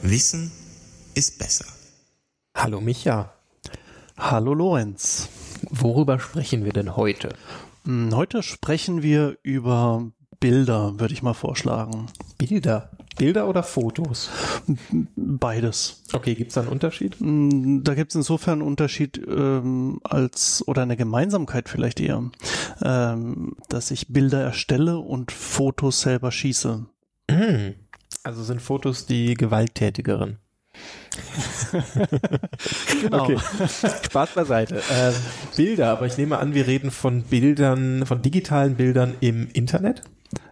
Wissen ist besser. Hallo Micha. Hallo Lorenz. Worüber sprechen wir denn heute? Hm, Heute sprechen wir über Bilder, würde ich mal vorschlagen. Bilder. Bilder oder Fotos? Beides. Okay, gibt es da einen Unterschied? Hm, Da gibt es insofern einen Unterschied ähm, als oder eine Gemeinsamkeit vielleicht eher, ähm, dass ich Bilder erstelle und Fotos selber schieße. Hm. Also sind Fotos die gewalttätigeren. Genau. Okay, Spaß beiseite. Ähm, Bilder, aber ich nehme an, wir reden von Bildern, von digitalen Bildern im Internet.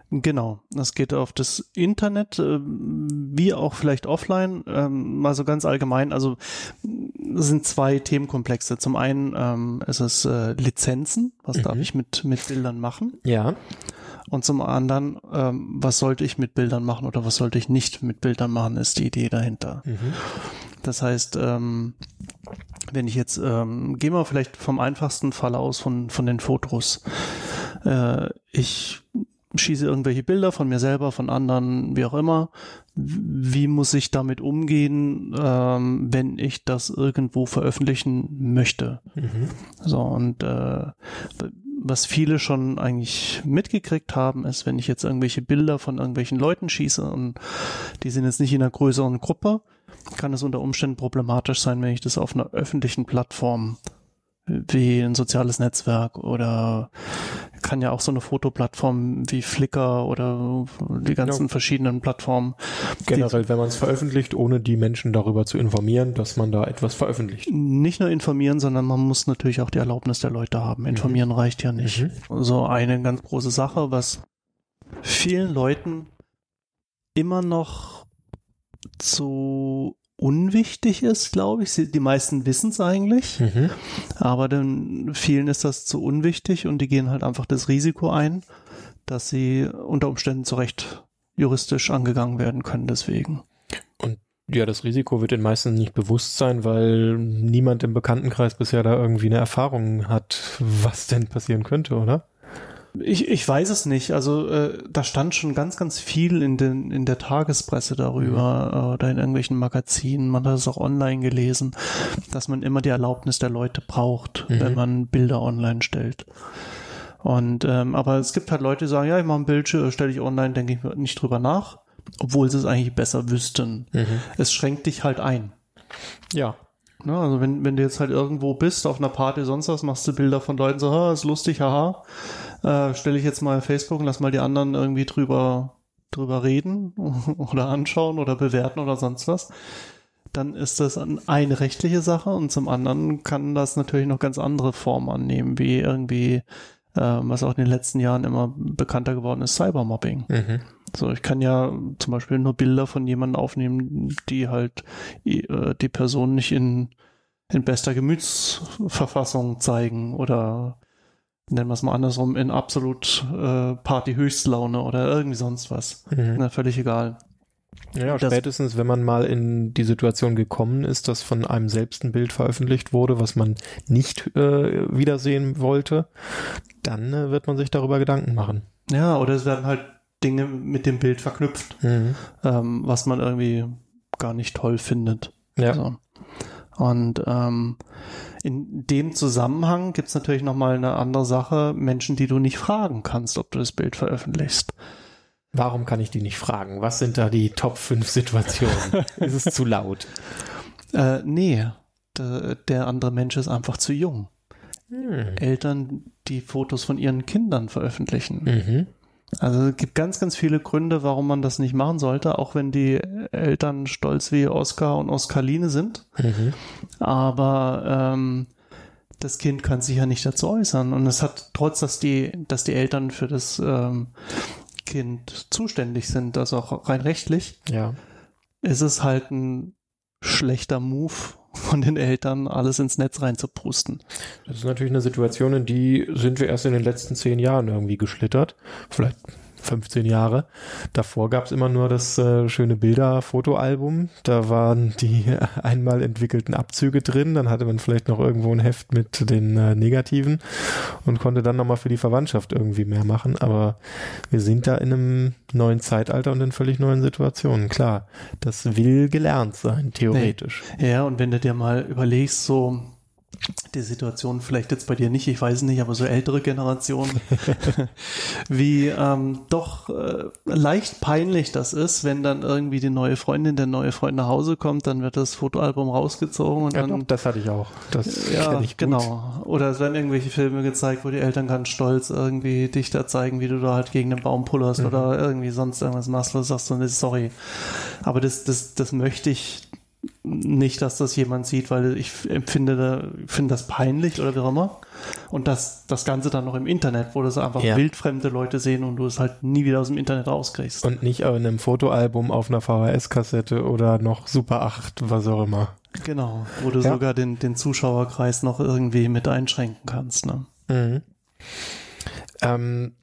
Genau, das geht auf das Internet, äh, wie auch vielleicht offline, ähm, mal so ganz allgemein. Also es sind zwei Themenkomplexe. Zum einen ähm, ist es äh, Lizenzen, was darf Mhm. ich mit, mit Bildern machen? Ja. Und zum anderen, ähm, was sollte ich mit Bildern machen oder was sollte ich nicht mit Bildern machen, ist die Idee dahinter. Mhm. Das heißt, ähm, wenn ich jetzt, ähm, gehen wir vielleicht vom einfachsten Fall aus von, von den Fotos. Äh, ich schieße irgendwelche Bilder von mir selber, von anderen, wie auch immer. Wie muss ich damit umgehen, ähm, wenn ich das irgendwo veröffentlichen möchte? Mhm. So, und äh, was viele schon eigentlich mitgekriegt haben, ist, wenn ich jetzt irgendwelche Bilder von irgendwelchen Leuten schieße und die sind jetzt nicht in einer größeren Gruppe, kann es unter Umständen problematisch sein, wenn ich das auf einer öffentlichen Plattform wie ein soziales Netzwerk oder kann ja auch so eine Fotoplattform wie Flickr oder die ganzen Ja. verschiedenen Plattformen. Generell, wenn man es veröffentlicht, ohne die Menschen darüber zu informieren, dass man da etwas veröffentlicht. nicht nur informieren, sondern man muss natürlich auch die Erlaubnis der Leute haben. Informieren reicht ja nicht. Mhm. So eine ganz große Sache, was vielen Leuten immer noch zu unwichtig ist, glaube ich. Die meisten wissen es eigentlich, Mhm. aber dann vielen ist das zu unwichtig und die gehen halt einfach das Risiko ein, dass sie unter Umständen zu Recht juristisch angegangen werden können deswegen. Ja, das Risiko wird den meisten nicht bewusst sein, weil niemand im Bekanntenkreis bisher da irgendwie eine Erfahrung hat, was denn passieren könnte, oder? Ich, ich weiß es nicht. Also äh, da stand schon ganz, ganz viel in, den, in der Tagespresse darüber äh, oder in irgendwelchen Magazinen. Man hat es auch online gelesen, dass man immer die Erlaubnis der Leute braucht, Mhm. wenn man Bilder online stellt. Und ähm, aber es gibt halt Leute, die sagen, ja, ich mache ein Bild, äh, stelle ich online, denke ich nicht drüber nach, obwohl sie es eigentlich besser wüssten. Es schränkt dich halt ein. Ja. Ne, also wenn, wenn du jetzt halt irgendwo bist, auf einer Party, sonst was, machst du Bilder von Leuten so, ha, ist lustig, haha, äh, stelle ich jetzt mal Facebook und lass mal die anderen irgendwie drüber, drüber reden oder anschauen oder bewerten oder sonst was, dann ist das eine rechtliche Sache und zum anderen kann das natürlich noch ganz andere Formen annehmen, wie irgendwie, äh, was auch in den letzten Jahren immer bekannter geworden ist, Cybermobbing. Mhm. So, ich kann ja zum Beispiel nur Bilder von jemandem aufnehmen, die halt äh, die Person nicht in, in bester Gemütsverfassung zeigen oder nennen wir es mal andersrum, in absolut äh, Party-Höchstlaune oder irgendwie sonst was. Mhm. Na, völlig egal. Ja, Das- spätestens, wenn man mal in die Situation gekommen ist, dass von einem selbst ein Bild veröffentlicht wurde, was man nicht äh, wiedersehen wollte, dann äh, wird man sich darüber Gedanken machen. Ja, oder es werden halt Dinge mit dem Bild verknüpft, Mhm. ähm, was man irgendwie gar nicht toll findet. Ja. So. Und ähm, in dem Zusammenhang gibt's natürlich nochmal eine andere Sache, Menschen, die du nicht fragen kannst, ob du das Bild veröffentlichst. Warum kann ich die nicht fragen? Was sind da die Top 5 Situationen? ist es zu laut? Äh, nee, der, der andere Mensch ist einfach zu jung. Hm. Eltern, die Fotos von ihren Kindern veröffentlichen. Mhm. Also es gibt ganz, ganz viele Gründe, warum man das nicht machen sollte, auch wenn die Eltern stolz wie Oskar und Oskaline sind. Mhm. Aber ähm, das Kind kann sich ja nicht dazu äußern. Und es hat, trotz dass die, dass die Eltern für das ähm, Kind zuständig sind, also auch rein rechtlich, Ja. ist es halt ein schlechter Move von den Eltern, alles ins Netz reinzupusten. Das ist natürlich eine Situation, in die sind wir erst in den letzten zehn Jahren irgendwie geschlittert. Vielleicht 15 Jahre. Davor gab es immer nur das äh, schöne Bilder-Fotoalbum. Da waren die einmal entwickelten Abzüge drin. Dann hatte man vielleicht noch irgendwo ein Heft mit den äh, Negativen und konnte dann nochmal für die Verwandtschaft irgendwie mehr machen. Aber wir sind da in einem neuen Zeitalter und in völlig neuen Situationen. Klar, das will gelernt sein, theoretisch. Nee. Ja, und wenn du dir mal überlegst, so die Situation vielleicht jetzt bei dir nicht, ich weiß nicht, aber so ältere Generationen, wie ähm, doch äh, leicht peinlich das ist, wenn dann irgendwie die neue Freundin, der neue Freund nach Hause kommt, dann wird das Fotoalbum rausgezogen und ja, dann. Doch, das hatte ich auch. Das ja, ich genau. Oder es werden irgendwelche Filme gezeigt, wo die Eltern ganz stolz irgendwie dich da zeigen, wie du da halt gegen den Baum pullerst mhm. oder irgendwie sonst irgendwas machst, wo du sagst du, sorry. Aber das, das, das möchte ich nicht, dass das jemand sieht, weil ich empfinde, finde das peinlich oder wie auch immer. Und das, das Ganze dann noch im Internet, wo das einfach ja. wildfremde Leute sehen und du es halt nie wieder aus dem Internet rauskriegst. Und nicht in einem Fotoalbum auf einer VHS-Kassette oder noch Super 8, was auch immer. Genau, wo du ja. sogar den, den Zuschauerkreis noch irgendwie mit einschränken kannst. Ne? Mhm. Ähm,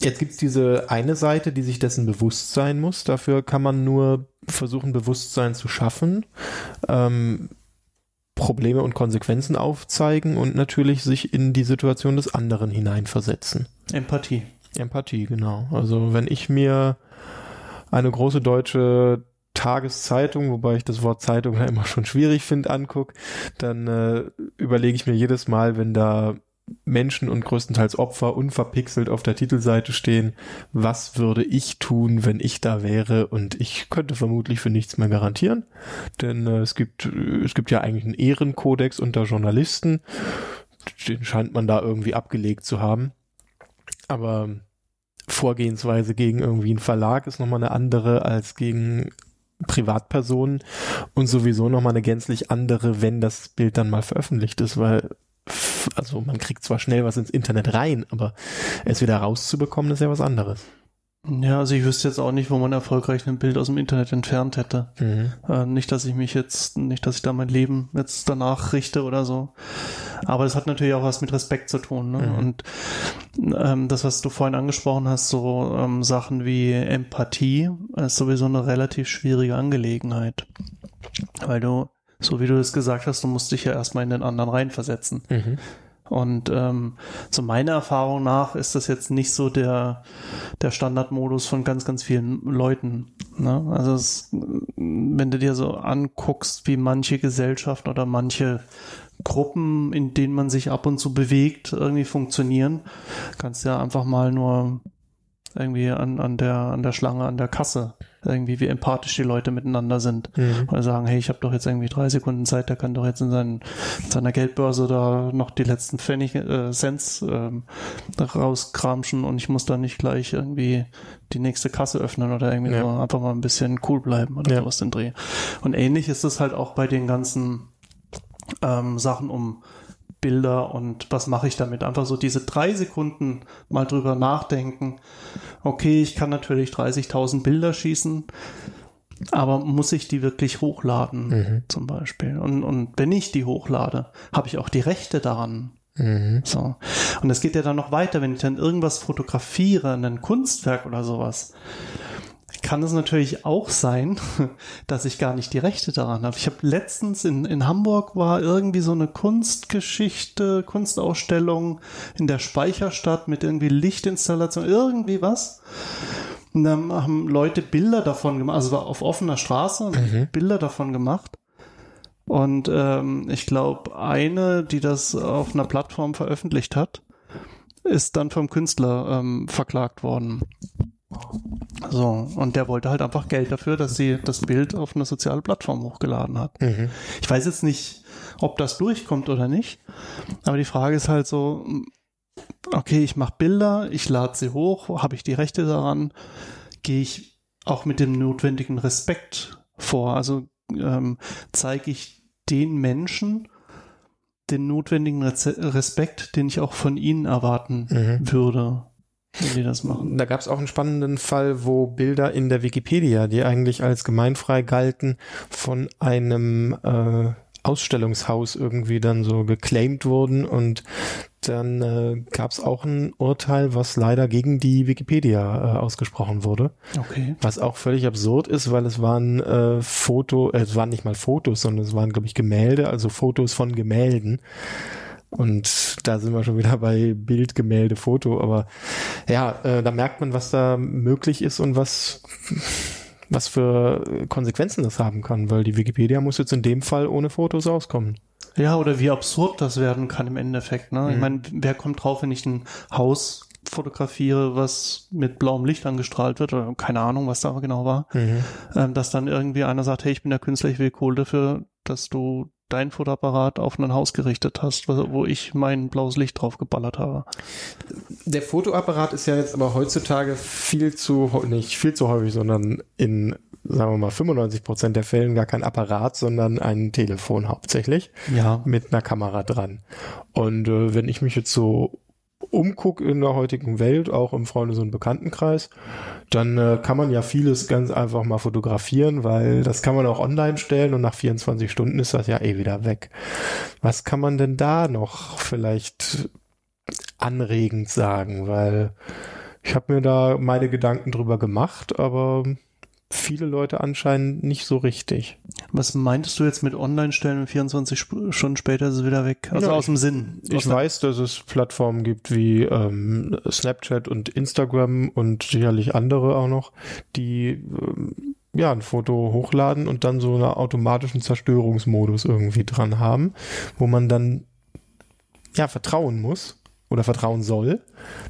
Jetzt gibt's diese eine Seite, die sich dessen bewusst sein muss. Dafür kann man nur versuchen, Bewusstsein zu schaffen, ähm, Probleme und Konsequenzen aufzeigen und natürlich sich in die Situation des anderen hineinversetzen. Empathie. Empathie, genau. Also wenn ich mir eine große deutsche Tageszeitung, wobei ich das Wort Zeitung ja immer schon schwierig finde, anguck, dann äh, überlege ich mir jedes Mal, wenn da Menschen und größtenteils Opfer unverpixelt auf der Titelseite stehen. Was würde ich tun, wenn ich da wäre? Und ich könnte vermutlich für nichts mehr garantieren, denn äh, es gibt es gibt ja eigentlich einen Ehrenkodex unter Journalisten. Den scheint man da irgendwie abgelegt zu haben. Aber Vorgehensweise gegen irgendwie einen Verlag ist nochmal eine andere als gegen Privatpersonen und sowieso nochmal eine gänzlich andere, wenn das Bild dann mal veröffentlicht ist, weil also man kriegt zwar schnell was ins Internet rein, aber es wieder rauszubekommen, ist ja was anderes. Ja, also ich wüsste jetzt auch nicht, wo man erfolgreich ein Bild aus dem Internet entfernt hätte. Mhm. Äh, nicht, dass ich mich jetzt, nicht, dass ich da mein Leben jetzt danach richte oder so. Aber das hat natürlich auch was mit Respekt zu tun. Ne? Mhm. Und ähm, das, was du vorhin angesprochen hast, so ähm, Sachen wie Empathie, ist sowieso eine relativ schwierige Angelegenheit. Weil du so wie du es gesagt hast, du musst dich ja erstmal in den anderen reinversetzen. Mhm. Und ähm, so meiner Erfahrung nach ist das jetzt nicht so der, der Standardmodus von ganz, ganz vielen Leuten. Ne? Also es, wenn du dir so anguckst, wie manche Gesellschaften oder manche Gruppen, in denen man sich ab und zu bewegt, irgendwie funktionieren, kannst du ja einfach mal nur irgendwie an, an, der, an der Schlange, an der Kasse irgendwie, wie empathisch die Leute miteinander sind. Mhm. Oder sagen, hey, ich habe doch jetzt irgendwie drei Sekunden Zeit, der kann doch jetzt in, seinen, in seiner Geldbörse da noch die letzten Pfennig, äh, Cents ähm, rauskramschen und ich muss da nicht gleich irgendwie die nächste Kasse öffnen oder irgendwie ja. nur einfach mal ein bisschen cool bleiben oder ja. sowas den Dreh. Und ähnlich ist es halt auch bei den ganzen ähm, Sachen um Bilder und was mache ich damit? Einfach so diese drei Sekunden mal drüber nachdenken. Okay, ich kann natürlich 30.000 Bilder schießen, aber muss ich die wirklich hochladen mhm. zum Beispiel? Und, und wenn ich die hochlade, habe ich auch die Rechte daran. Mhm. So. Und es geht ja dann noch weiter, wenn ich dann irgendwas fotografiere, ein Kunstwerk oder sowas kann es natürlich auch sein, dass ich gar nicht die Rechte daran habe. Ich habe letztens in, in Hamburg war irgendwie so eine Kunstgeschichte, Kunstausstellung in der Speicherstadt mit irgendwie Lichtinstallation, irgendwie was. Und dann haben Leute Bilder davon gemacht, also war auf offener Straße, mhm. Bilder davon gemacht. Und ähm, ich glaube, eine, die das auf einer Plattform veröffentlicht hat, ist dann vom Künstler ähm, verklagt worden. So, und der wollte halt einfach Geld dafür, dass sie das Bild auf eine soziale Plattform hochgeladen hat. Mhm. Ich weiß jetzt nicht, ob das durchkommt oder nicht, aber die Frage ist halt so, okay, ich mache Bilder, ich lade sie hoch, habe ich die Rechte daran, gehe ich auch mit dem notwendigen Respekt vor, also ähm, zeige ich den Menschen den notwendigen Respekt, den ich auch von ihnen erwarten mhm. würde wenn die das machen. Da gab es auch einen spannenden Fall, wo Bilder in der Wikipedia, die eigentlich als gemeinfrei galten, von einem äh, Ausstellungshaus irgendwie dann so geclaimed wurden und dann äh, gab es auch ein Urteil, was leider gegen die Wikipedia äh, ausgesprochen wurde. Okay. Was auch völlig absurd ist, weil es waren äh, Foto, äh, es waren nicht mal Fotos, sondern es waren, glaube ich, Gemälde, also Fotos von Gemälden. Und da sind wir schon wieder bei Bild, Gemälde, Foto. Aber ja, äh, da merkt man, was da möglich ist und was was für Konsequenzen das haben kann, weil die Wikipedia muss jetzt in dem Fall ohne Fotos auskommen. Ja, oder wie absurd das werden kann im Endeffekt. Ne? Mhm. Ich meine, wer kommt drauf, wenn ich ein Haus fotografiere, was mit blauem Licht angestrahlt wird, oder keine Ahnung, was da genau war, Mhm. ähm, dass dann irgendwie einer sagt, hey, ich bin der Künstler, ich will Kohle dafür, dass du dein Fotoapparat auf ein Haus gerichtet hast, wo ich mein blaues Licht drauf geballert habe. Der Fotoapparat ist ja jetzt aber heutzutage viel zu, nicht viel zu häufig, sondern in, sagen wir mal, 95 Prozent der Fällen gar kein Apparat, sondern ein Telefon hauptsächlich Ja. mit einer Kamera dran. Und äh, wenn ich mich jetzt so umgucke in der heutigen Welt, auch im Freundes- und Bekanntenkreis, dann äh, kann man ja vieles ganz einfach mal fotografieren, weil das kann man auch online stellen und nach 24 Stunden ist das ja eh wieder weg. Was kann man denn da noch vielleicht anregend sagen? Weil ich habe mir da meine Gedanken drüber gemacht, aber viele Leute anscheinend nicht so richtig. Was meintest du jetzt mit Online-Stellen und 24 Sp Stunden später ist es wieder weg? Also Ja, aus dem Sinn. Aus Ich weiß, dass es Plattformen gibt wie ähm, Snapchat und Instagram und sicherlich andere auch noch, die ähm, ja ein Foto hochladen und dann so einen automatischen Zerstörungsmodus irgendwie dran haben, wo man dann ja vertrauen muss oder vertrauen soll,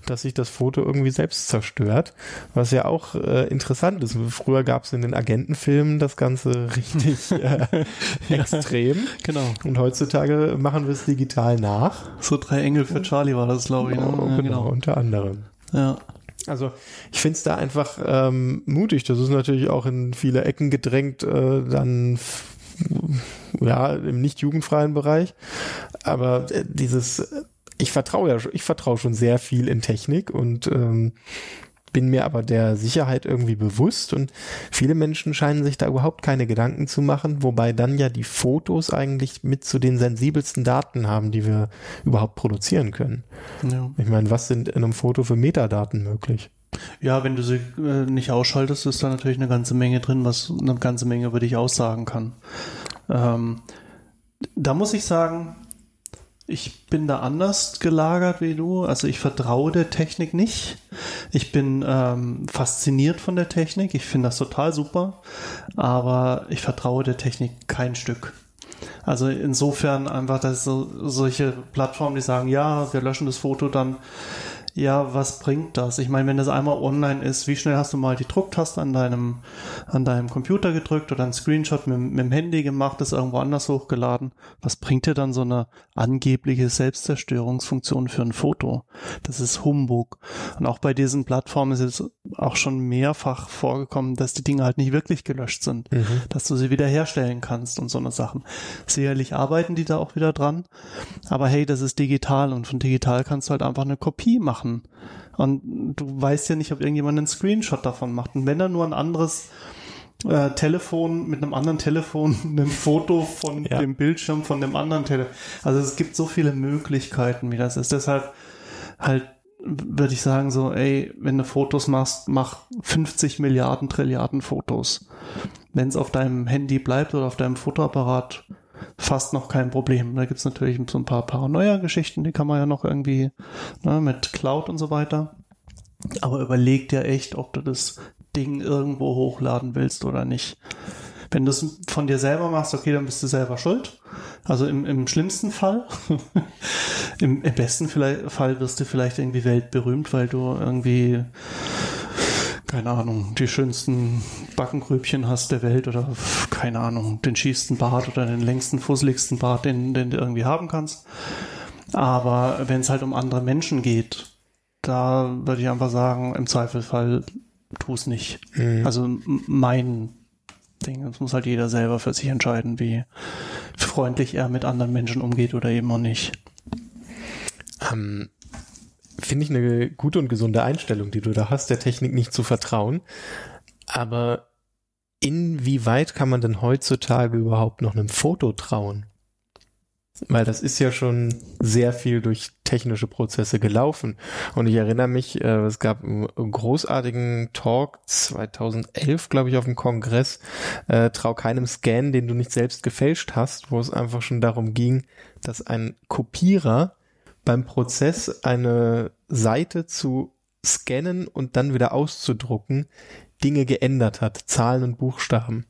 dass sich das Foto irgendwie selbst zerstört, was ja auch äh, interessant ist. Früher gab es in den Agentenfilmen das Ganze richtig äh, extrem. Genau. Und heutzutage machen wir es digital nach. So drei Engel für Charlie war das, glaube ich. Ne? Oh, Ja, genau, unter anderem. Ja. Also ich finde es da einfach ähm, mutig. Das ist natürlich auch in viele Ecken gedrängt, äh, dann ja im nicht jugendfreien Bereich. Aber äh, dieses, äh, ich vertraue ja, schon- ich vertraue schon sehr viel in Technik und ähm, bin mir aber der Sicherheit irgendwie bewusst und viele Menschen scheinen sich da überhaupt keine Gedanken zu machen, wobei dann ja die Fotos eigentlich mit zu den sensibelsten Daten haben, die wir überhaupt produzieren können. ja. Ich meine, was sind in einem Foto für Metadaten möglich? Ja, wenn du sie äh, nicht ausschaltest, ist da natürlich eine ganze Menge drin, was eine ganze Menge über dich aussagen kann. Ähm, da muss ich sagen, ich bin da anders gelagert wie du. Also ich vertraue der Technik nicht. Ich bin ähm, fasziniert von der Technik. Ich finde das total super. Aber ich vertraue der Technik kein Stück. Also insofern einfach, dass so, solche Plattformen, die sagen, ja, wir löschen das Foto dann ja, was bringt das? Ich meine, wenn das einmal online ist, wie schnell hast du mal die Drucktaste an deinem, an deinem Computer gedrückt oder einen Screenshot mit, mit dem Handy gemacht, das irgendwo anders hochgeladen? Was bringt dir dann so eine angebliche Selbstzerstörungsfunktion für ein Foto? Das ist Humbug. Und auch bei diesen Plattformen ist es auch schon mehrfach vorgekommen, dass die Dinge halt nicht wirklich gelöscht sind, dass du sie wiederherstellen kannst und so eine Sachen. Sicherlich arbeiten die da auch wieder dran, aber hey, das ist digital und von digital kannst du halt einfach eine Kopie machen. Und du weißt ja nicht, ob irgendjemand einen Screenshot davon macht. Und wenn er nur ein anderes äh, Telefon mit einem anderen Telefon ein Foto von Ja. dem Bildschirm von dem anderen Telefon. Also es gibt so viele Möglichkeiten, wie das ist. Deshalb halt würde ich sagen so, ey, wenn du Fotos machst, mach 50 Milliarden Trilliarden Fotos. Wenn es auf deinem Handy bleibt oder auf deinem Fotoapparat, fast noch kein Problem. Da gibt's natürlich so ein paar Paranoia-Geschichten, die kann man ja noch irgendwie ne, mit Cloud und so weiter. Aber überleg dir echt, ob du das Ding irgendwo hochladen willst oder nicht. Wenn du es von dir selber machst, okay, dann bist du selber schuld. Also im, im schlimmsten Fall. Im, Im besten Fall wirst du vielleicht irgendwie weltberühmt, weil du irgendwie, keine Ahnung, die schönsten Backengrübchen hast der Welt oder keine Ahnung, den schiefsten Bart oder den längsten, fusseligsten Bart, den, den du irgendwie haben kannst. Aber wenn es halt um andere Menschen geht, da würde ich einfach sagen, im Zweifelsfall tu es nicht. Also m- mein Ding, das muss halt jeder selber für sich entscheiden, wie freundlich er mit anderen Menschen umgeht oder eben auch nicht. Ähm, Finde ich eine gute und gesunde Einstellung, die du da hast, der Technik nicht zu vertrauen. Aber inwieweit kann man denn heutzutage überhaupt noch einem Foto trauen? Weil das ist ja schon sehr viel durch technische Prozesse gelaufen. Und ich erinnere mich, äh, es gab einen großartigen Talk 2011, glaube ich, auf dem Kongress, äh, Trau keinem Scan, den du nicht selbst gefälscht hast, wo es einfach schon darum ging, dass ein Kopierer beim Prozess eine Seite zu scannen und dann wieder auszudrucken, Dinge geändert hat, Zahlen und Buchstaben.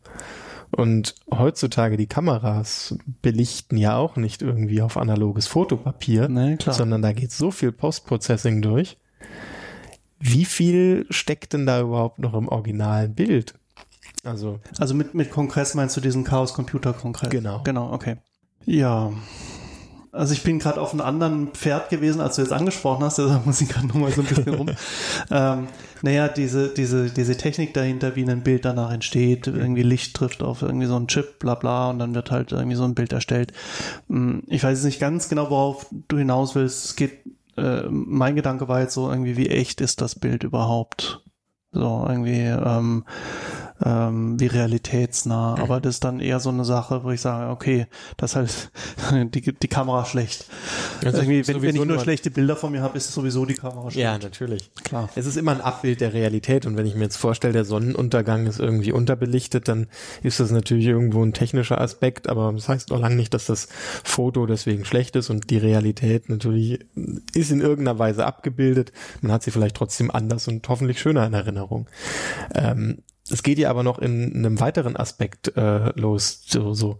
Und heutzutage die Kameras belichten ja auch nicht irgendwie auf analoges Fotopapier, Nee, sondern da geht so viel Postprocessing durch. Wie viel steckt denn da überhaupt noch im originalen Bild? Also, Also mit, mit Kongress meinst du diesen Chaos Computer Kongress? Genau. Genau, okay. Ja. Also ich bin gerade auf einem anderen Pferd gewesen, als du jetzt angesprochen hast, deshalb muss ich gerade nochmal so ein bisschen rum. ähm, naja, diese, diese, diese Technik dahinter, wie ein Bild danach entsteht, irgendwie Licht trifft auf irgendwie so einen Chip, bla bla, und dann wird halt irgendwie so ein Bild erstellt. Hm, Ich weiß nicht ganz genau, worauf du hinaus willst. Es geht, äh, mein Gedanke war jetzt so irgendwie, wie echt ist das Bild überhaupt? So irgendwie, ähm, ähm, wie realitätsnah. Aber das ist dann eher so eine Sache, wo ich sage, okay, das ist halt die, die Kamera schlecht. Also Irgendwie, wenn, wenn ich nur nur- schlechte Bilder von mir habe, ist sowieso die Kamera schlecht. ja, natürlich. Klar. Es ist immer ein Abbild der Realität und wenn ich mir jetzt vorstelle, der Sonnenuntergang ist irgendwie unterbelichtet, dann ist das natürlich irgendwo ein technischer Aspekt, aber das heißt noch lange nicht, dass das Foto deswegen schlecht ist und die Realität natürlich ist in irgendeiner Weise abgebildet. Man hat sie vielleicht trotzdem anders und hoffentlich schöner in Erinnerung. Ähm, es geht ja aber noch in einem weiteren Aspekt äh, los, so, so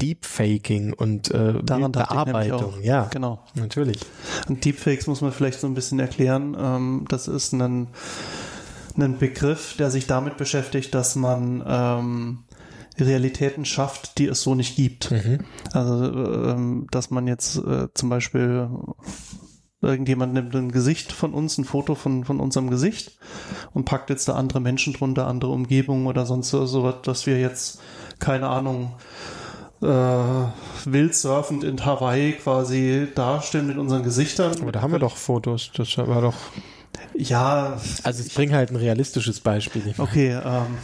Deepfaking und äh, Daran Bearbeitung. Ja, Genau. natürlich. Und Deepfakes muss man vielleicht so ein bisschen erklären. Ähm, das ist ein, ein Begriff, der sich damit beschäftigt, dass man ähm, Realitäten schafft, die es so nicht gibt. Also, ähm, dass man jetzt äh, zum Beispiel irgendjemand nimmt ein Gesicht von uns, ein Foto von, von unserem Gesicht und packt jetzt da andere Menschen drunter, andere Umgebungen oder sonst so, was, dass wir jetzt, keine Ahnung, äh, wild surfend in Hawaii quasi darstellen mit unseren Gesichtern. Aber da haben wir doch Fotos. Das war doch Ja, Also ich bringe halt ein realistisches Beispiel. Okay. Ähm,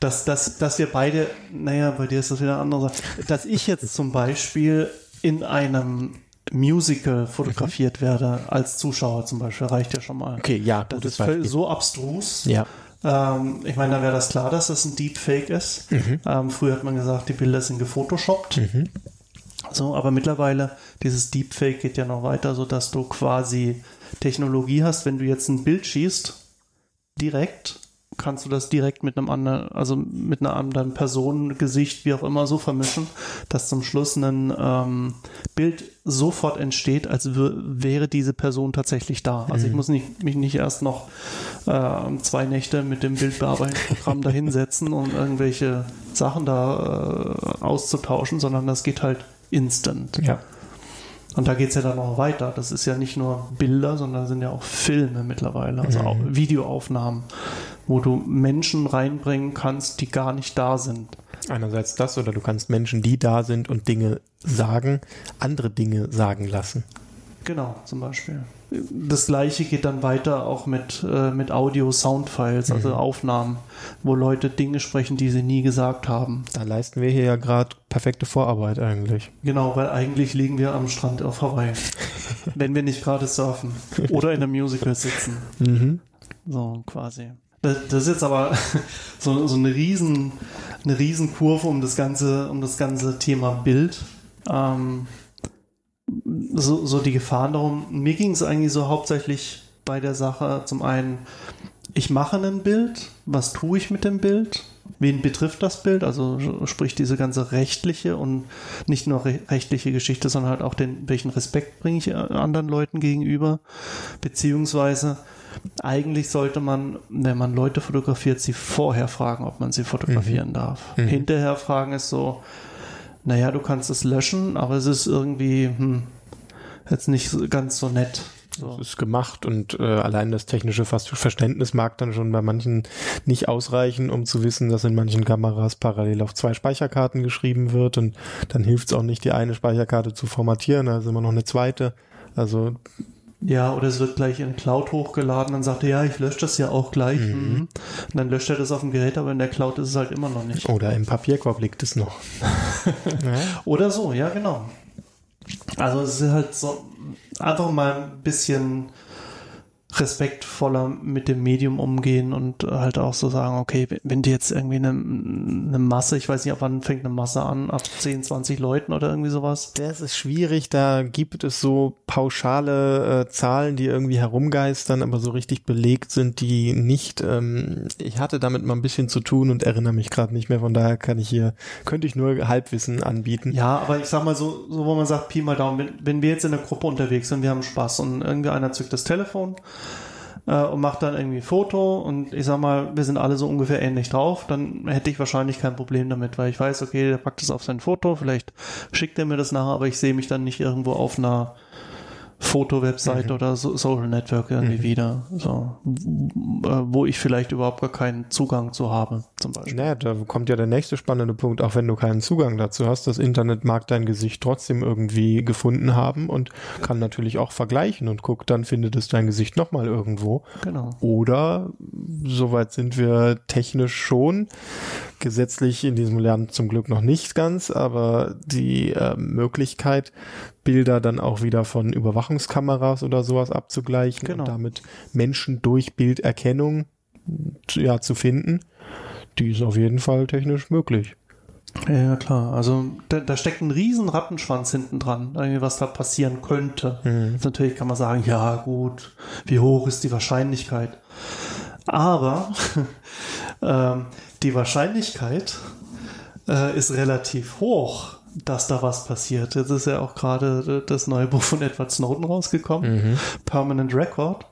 dass, dass, dass wir beide, naja, bei dir ist das wieder eine andere Sache, dass ich jetzt zum Beispiel in einem Musical fotografiert werde, als Zuschauer zum Beispiel, reicht ja schon mal. Okay, ja, Das ist Beispiel. so abstrus. Ja. Ähm, ich meine, da wäre das klar, dass das ein Deepfake ist. Ähm, früher hat man gesagt, die Bilder sind gefotoshoppt. So, aber mittlerweile, dieses Deepfake geht ja noch weiter, so dass du quasi Technologie hast, wenn du jetzt ein Bild schießt, direkt kannst du das direkt mit einem anderen, also mit einer anderen Person, Gesicht, wie auch immer, so vermischen, dass zum Schluss ein ähm, Bild sofort entsteht, als wär- wäre diese Person tatsächlich da. Also ich muss nicht, mich nicht erst noch äh, zwei Nächte mit dem Bildbearbeitungsprogramm da hinsetzen, um irgendwelche Sachen da äh, auszutauschen, sondern das geht halt instant. Ja. Und da geht's ja dann noch weiter. Das ist ja nicht nur Bilder, sondern sind ja auch Filme mittlerweile, also auch Videoaufnahmen, wo du Menschen reinbringen kannst, die gar nicht da sind. Einerseits das oder du kannst Menschen, die da sind und Dinge sagen, andere Dinge sagen lassen. Genau, zum Beispiel. Das gleiche geht dann weiter auch mit, äh, mit Audio-Soundfiles, also Aufnahmen, wo Leute Dinge sprechen, die sie nie gesagt haben. Da leisten wir hier ja gerade perfekte Vorarbeit eigentlich. Genau, weil eigentlich liegen wir am Strand auf Hawaii. wenn wir nicht gerade surfen oder in einem Musical sitzen. Mhm. So quasi. Das, das ist jetzt aber so, so eine riesen, eine riesen Kurve um das ganze, um das ganze Thema Bild. Ähm, so, so die Gefahren darum. Mir ging es eigentlich so hauptsächlich bei der Sache zum einen, ich mache ein Bild, was tue ich mit dem Bild? Wen betrifft das Bild? Also sprich diese ganze rechtliche und nicht nur re rechtliche Geschichte, sondern halt auch den, welchen Respekt bringe ich äh, anderen Leuten gegenüber? Beziehungsweise eigentlich sollte man, wenn man Leute fotografiert, sie vorher fragen, ob man sie fotografieren darf. Hinterher fragen ist so, naja, du kannst es löschen, aber es ist irgendwie hm, jetzt nicht ganz so nett. So. Das ist gemacht und äh, allein das technische Verständnis mag dann schon bei manchen nicht ausreichen, um zu wissen, dass in manchen Kameras parallel auf zwei Speicherkarten geschrieben wird und dann hilft es auch nicht, die eine Speicherkarte zu formatieren, da ist immer noch eine zweite. Also Ja, oder es wird gleich in Cloud hochgeladen, dann sagt er, ja, ich lösche das ja auch gleich. Mhm. Und dann löscht er das auf dem Gerät, aber in der Cloud ist es halt immer noch nicht. Oder im Papierkorb liegt es noch. Oder so, ja, genau. Also es ist halt so einfach mal ein bisschen respektvoller mit dem Medium umgehen und halt auch so sagen, okay, wenn die jetzt irgendwie eine, eine Masse, ich weiß nicht, ab wann fängt eine Masse an, ab 10, 20 Leuten oder irgendwie sowas? Das ist schwierig, da gibt es so pauschale äh, Zahlen, die irgendwie herumgeistern, aber so richtig belegt sind die nicht. Ähm, ich hatte damit mal ein bisschen zu tun und erinnere mich gerade nicht mehr, von daher kann ich hier, könnte ich nur Halbwissen anbieten. Ja, aber ich sag mal so, so wo man sagt, Pi mal Daumen, wenn, wenn wir jetzt in der Gruppe unterwegs sind, wir haben Spaß und irgendwie einer zückt das Telefon äh, und macht dann irgendwie ein Foto und ich sag mal, wir sind alle so ungefähr ähnlich drauf, dann hätte ich wahrscheinlich kein Problem damit, weil ich weiß, okay, der packt es auf sein Foto, vielleicht schickt er mir das nachher, aber ich sehe mich dann nicht irgendwo auf einer Foto-Website mhm. oder so Social Network irgendwie mhm. wieder, so, wo ich vielleicht überhaupt gar keinen Zugang zu habe, zum Beispiel. Naja, da kommt ja der nächste spannende Punkt, auch wenn du keinen Zugang dazu hast, das Internet mag dein Gesicht trotzdem irgendwie gefunden haben und kann natürlich auch vergleichen und guckt, dann findet es dein Gesicht nochmal irgendwo. Genau. Oder, soweit sind wir technisch schon, gesetzlich in diesem Lernen zum Glück noch nicht ganz, aber die äh, Möglichkeit, Bilder dann auch wieder von Überwachungskameras oder sowas abzugleichen genau. und damit Menschen durch Bilderkennung ja, zu finden, die ist auf jeden Fall technisch möglich. Ja, klar. Also da, da steckt ein riesen Rattenschwanz hinten dran, was da passieren könnte. Mhm. Natürlich kann man sagen, ja gut, wie hoch ist die Wahrscheinlichkeit? Aber ähm, die Wahrscheinlichkeit äh, ist relativ hoch, dass da was passiert. Jetzt ist ja auch gerade das neue Buch von Edward Snowden rausgekommen, mhm. Permanent Record.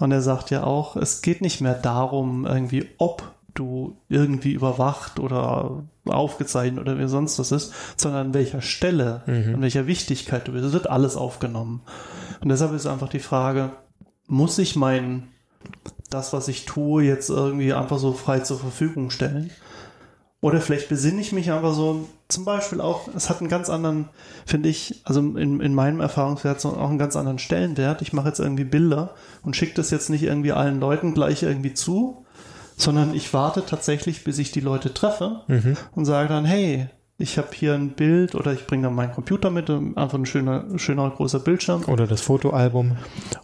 Und er sagt ja auch, es geht nicht mehr darum, irgendwie, ob du irgendwie überwacht oder aufgezeichnet oder wie sonst was ist, sondern an welcher Stelle, mhm. an welcher Wichtigkeit du bist. Es wird alles aufgenommen. Und deshalb ist einfach die Frage, muss ich mein, das, was ich tue, jetzt irgendwie einfach so frei zur Verfügung stellen? Oder vielleicht besinne ich mich einfach so, zum Beispiel auch, es hat einen ganz anderen, finde ich, also in, in meinem Erfahrungswert auch einen ganz anderen Stellenwert. Ich mache jetzt irgendwie Bilder und schicke das jetzt nicht irgendwie allen Leuten gleich irgendwie zu, sondern ich warte tatsächlich, bis ich die Leute treffe mhm. und sage dann, hey, ich habe hier ein Bild oder ich bringe dann meinen Computer mit, einfach ein schöner, schöner großer Bildschirm. Oder das Fotoalbum.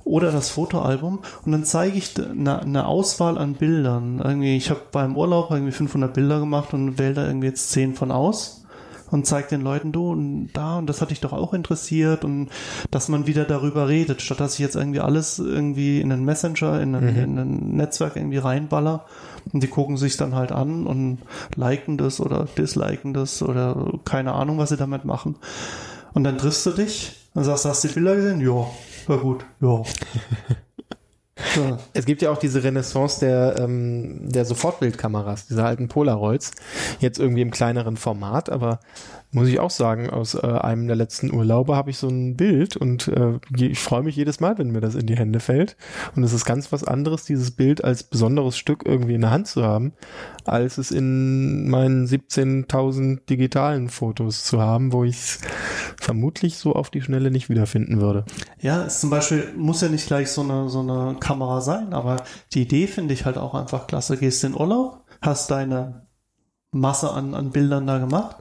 Oder das Fotoalbum. Und dann zeige ich eine, eine Auswahl an Bildern. Irgendwie, ich habe beim Urlaub irgendwie 500 Bilder gemacht und wähle da irgendwie jetzt 10 von aus und zeigt den Leuten, du und da und das hat dich doch auch interessiert und dass man wieder darüber redet, statt dass ich jetzt irgendwie alles irgendwie in einen Messenger, in ein, mhm. in ein Netzwerk irgendwie reinballer und die gucken sich dann halt an und liken das oder disliken das oder keine Ahnung, was sie damit machen. Und dann triffst du dich und sagst, hast du die Bilder gesehen? Ja, war gut, ja. Es gibt ja auch diese Renaissance der, ähm, der Sofortbildkameras, diese alten Polaroids, jetzt irgendwie im kleineren Format, aber muss ich auch sagen, aus äh, einem der letzten Urlaube habe ich so ein Bild und äh, ich freue mich jedes Mal, wenn mir das in die Hände fällt. Und es ist ganz was anderes, dieses Bild als besonderes Stück irgendwie in der Hand zu haben, als es in meinen 17.000 digitalen Fotos zu haben, wo ich es vermutlich so auf die Schnelle nicht wiederfinden würde. Ja, es zum Beispiel muss ja nicht gleich so eine, so eine Kamera sein, aber die Idee finde ich halt auch einfach klasse. Gehst in Urlaub, hast deine Masse an, an Bildern da gemacht.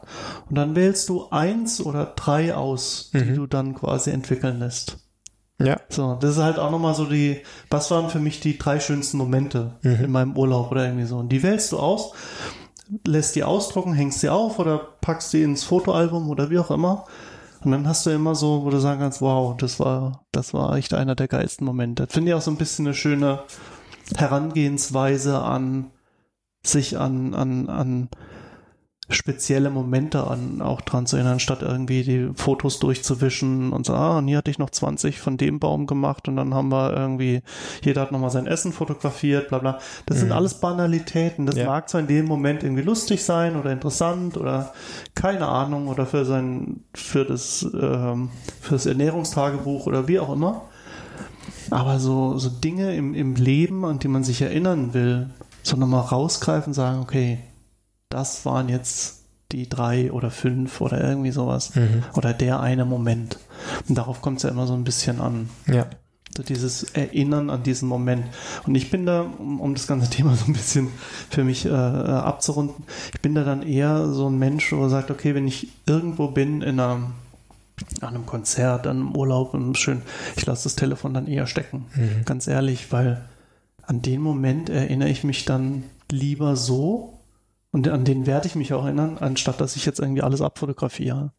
Und dann wählst du eins oder drei aus, die mhm. du dann quasi entwickeln lässt. Ja. So, das ist halt auch nochmal so die, was waren für mich die drei schönsten Momente mhm. in meinem Urlaub oder irgendwie so. Und die wählst du aus, lässt die ausdrucken, hängst sie auf oder packst sie ins Fotoalbum oder wie auch immer. Und dann hast du immer so, wo du sagen kannst, wow, das war, das war echt einer der geilsten Momente. Finde ich auch so ein bisschen eine schöne Herangehensweise an sich an, an, an spezielle Momente an, auch dran zu erinnern, statt irgendwie die Fotos durchzuwischen und so, ah, und hier hatte ich noch 20 von dem Baum gemacht und dann haben wir irgendwie, jeder hat nochmal sein Essen fotografiert, bla bla. Das mhm. sind alles Banalitäten. Das ja. mag zwar in dem Moment irgendwie lustig sein oder interessant oder keine Ahnung oder für sein, für das, ähm, für das Ernährungstagebuch oder wie auch immer. Aber so, so Dinge im, im Leben, an die man sich erinnern will, sondern mal rausgreifen und sagen, okay, das waren jetzt die drei oder fünf oder irgendwie sowas. Mhm. Oder der eine Moment. Und darauf kommt es ja immer so ein bisschen an. Ja. So dieses Erinnern an diesen Moment. Und ich bin da, um, um das ganze Thema so ein bisschen für mich äh, abzurunden, ich bin da dann eher so ein Mensch, wo sagt, okay, wenn ich irgendwo bin in einer an einem Konzert, an einem Urlaub und schön, ich lasse das Telefon dann eher stecken. Mhm. Ganz ehrlich, weil an den Moment erinnere ich mich dann lieber so und an den werde ich mich auch erinnern, anstatt dass ich jetzt irgendwie alles abfotografiere.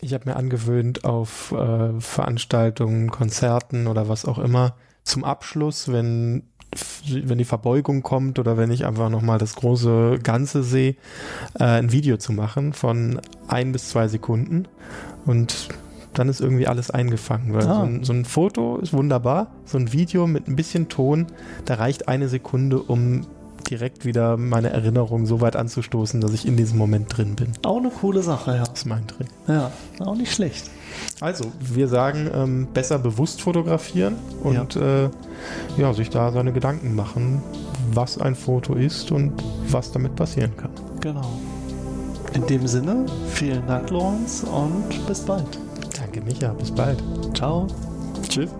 Ich habe mir angewöhnt, auf äh, Veranstaltungen, Konzerten oder was auch immer, zum Abschluss, wenn, wenn die Verbeugung kommt oder wenn ich einfach nochmal das große Ganze sehe, äh, ein Video zu machen von ein bis zwei Sekunden. Und dann ist irgendwie alles eingefangen. Weil Ah. so, ein, so ein Foto ist wunderbar, so ein Video mit ein bisschen Ton, da reicht eine Sekunde, um direkt wieder meine Erinnerung so weit anzustoßen, dass ich in diesem Moment drin bin. Auch eine coole Sache, ja. Das ist mein Trick. Ja, auch nicht schlecht. Also, wir sagen, ähm, besser bewusst fotografieren und ja. Äh, ja, sich da seine Gedanken machen, was ein Foto ist und was damit passieren kann. Genau. In dem Sinne, vielen Dank, Lorenz, und bis bald. Danke, Micha. Bis bald. Ciao. Tschüss.